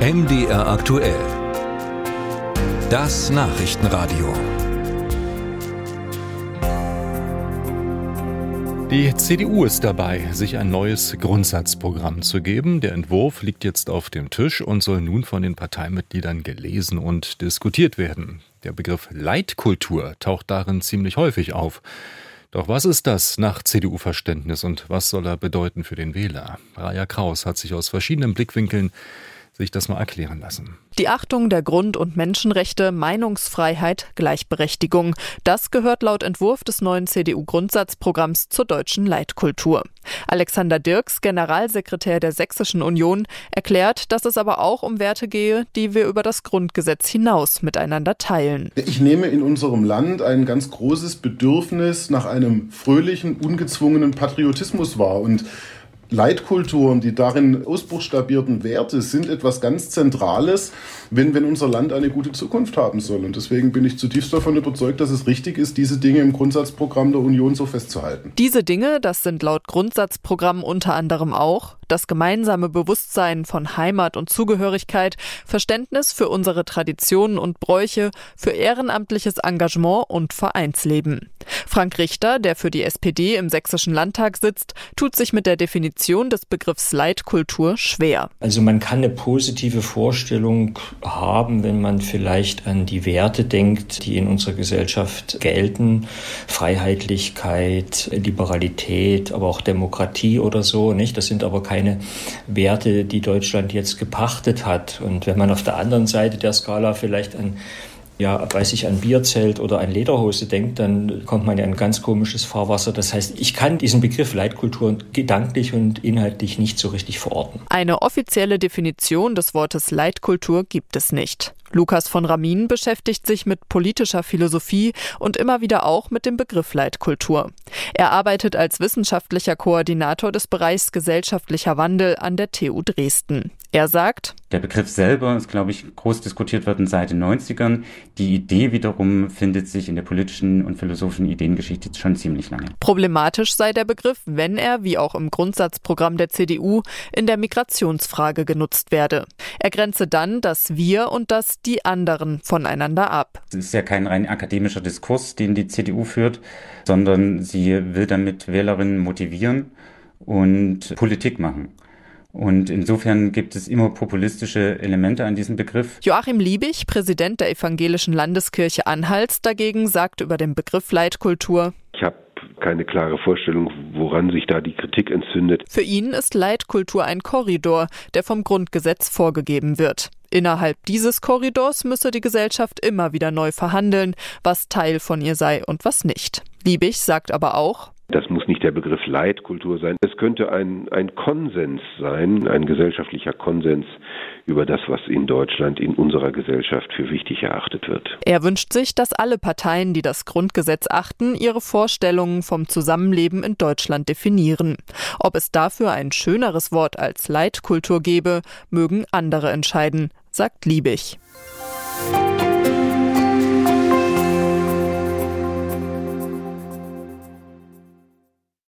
MDR aktuell. Das Nachrichtenradio. Die CDU ist dabei, sich ein neues Grundsatzprogramm zu geben. Der Entwurf liegt jetzt auf dem Tisch und soll nun von den Parteimitgliedern gelesen und diskutiert werden. Der Begriff Leitkultur taucht darin ziemlich häufig auf. Doch was ist das nach CDU-Verständnis und was soll er bedeuten für den Wähler? Raja Kraus hat sich aus verschiedenen Blickwinkeln sich das mal erklären lassen. Die Achtung der Grund- und Menschenrechte, Meinungsfreiheit, Gleichberechtigung. Das gehört laut Entwurf des neuen CDU-Grundsatzprogramms zur deutschen Leitkultur. Alexander Dirks, Generalsekretär der Sächsischen Union, erklärt, dass es aber auch um Werte gehe, die wir über das Grundgesetz hinaus miteinander teilen. Ich nehme in unserem Land ein ganz großes Bedürfnis nach einem fröhlichen, ungezwungenen Patriotismus wahr und Leitkulturen, die darin ausbuchstabierten Werte sind etwas ganz Zentrales, wenn, wenn unser Land eine gute Zukunft haben soll. Und deswegen bin ich zutiefst davon überzeugt, dass es richtig ist, diese Dinge im Grundsatzprogramm der Union so festzuhalten. Diese Dinge, das sind laut Grundsatzprogramm unter anderem auch das gemeinsame Bewusstsein von Heimat und Zugehörigkeit, Verständnis für unsere Traditionen und Bräuche, für ehrenamtliches Engagement und Vereinsleben. Frank Richter, der für die SPD im Sächsischen Landtag sitzt, tut sich mit der Definition des Begriffs Leitkultur schwer. Also man kann eine positive Vorstellung haben, wenn man vielleicht an die Werte denkt, die in unserer Gesellschaft gelten. Freiheitlichkeit, Liberalität, aber auch Demokratie oder so, nicht? Das sind aber keine Werte, die Deutschland jetzt gepachtet hat. Und wenn man auf der anderen Seite der Skala vielleicht an ja, weiß ich, an Bierzelt oder an Lederhose denkt, dann kommt man ja in ganz komisches Fahrwasser. Das heißt, ich kann diesen Begriff Leitkultur gedanklich und inhaltlich nicht so richtig verorten. Eine offizielle Definition des Wortes Leitkultur gibt es nicht. Lukas von Ramin beschäftigt sich mit politischer Philosophie und immer wieder auch mit dem Begriff Leitkultur. Er arbeitet als wissenschaftlicher Koordinator des Bereichs gesellschaftlicher Wandel an der TU Dresden. Er sagt, der Begriff selber ist, glaube ich, groß diskutiert worden seit den 90ern. Die Idee wiederum findet sich in der politischen und philosophischen Ideengeschichte schon ziemlich lange. Problematisch sei der Begriff, wenn er, wie auch im Grundsatzprogramm der CDU, in der Migrationsfrage genutzt werde. Er grenze dann das Wir und das die anderen voneinander ab. Es ist ja kein rein akademischer Diskurs, den die CDU führt, sondern sie will damit Wählerinnen motivieren und Politik machen. Und insofern gibt es immer populistische Elemente an diesem Begriff. Joachim Liebig, Präsident der Evangelischen Landeskirche Anhalts, dagegen sagt über den Begriff Leitkultur. Ich habe keine klare Vorstellung, woran sich da die Kritik entzündet. Für ihn ist Leitkultur ein Korridor, der vom Grundgesetz vorgegeben wird. Innerhalb dieses Korridors müsse die Gesellschaft immer wieder neu verhandeln, was Teil von ihr sei und was nicht. Liebig sagt aber auch, das muss nicht der Begriff Leitkultur sein. Es könnte ein, ein Konsens sein, ein gesellschaftlicher Konsens über das, was in Deutschland, in unserer Gesellschaft für wichtig erachtet wird. Er wünscht sich, dass alle Parteien, die das Grundgesetz achten, ihre Vorstellungen vom Zusammenleben in Deutschland definieren. Ob es dafür ein schöneres Wort als Leitkultur gebe, mögen andere entscheiden, sagt Liebig.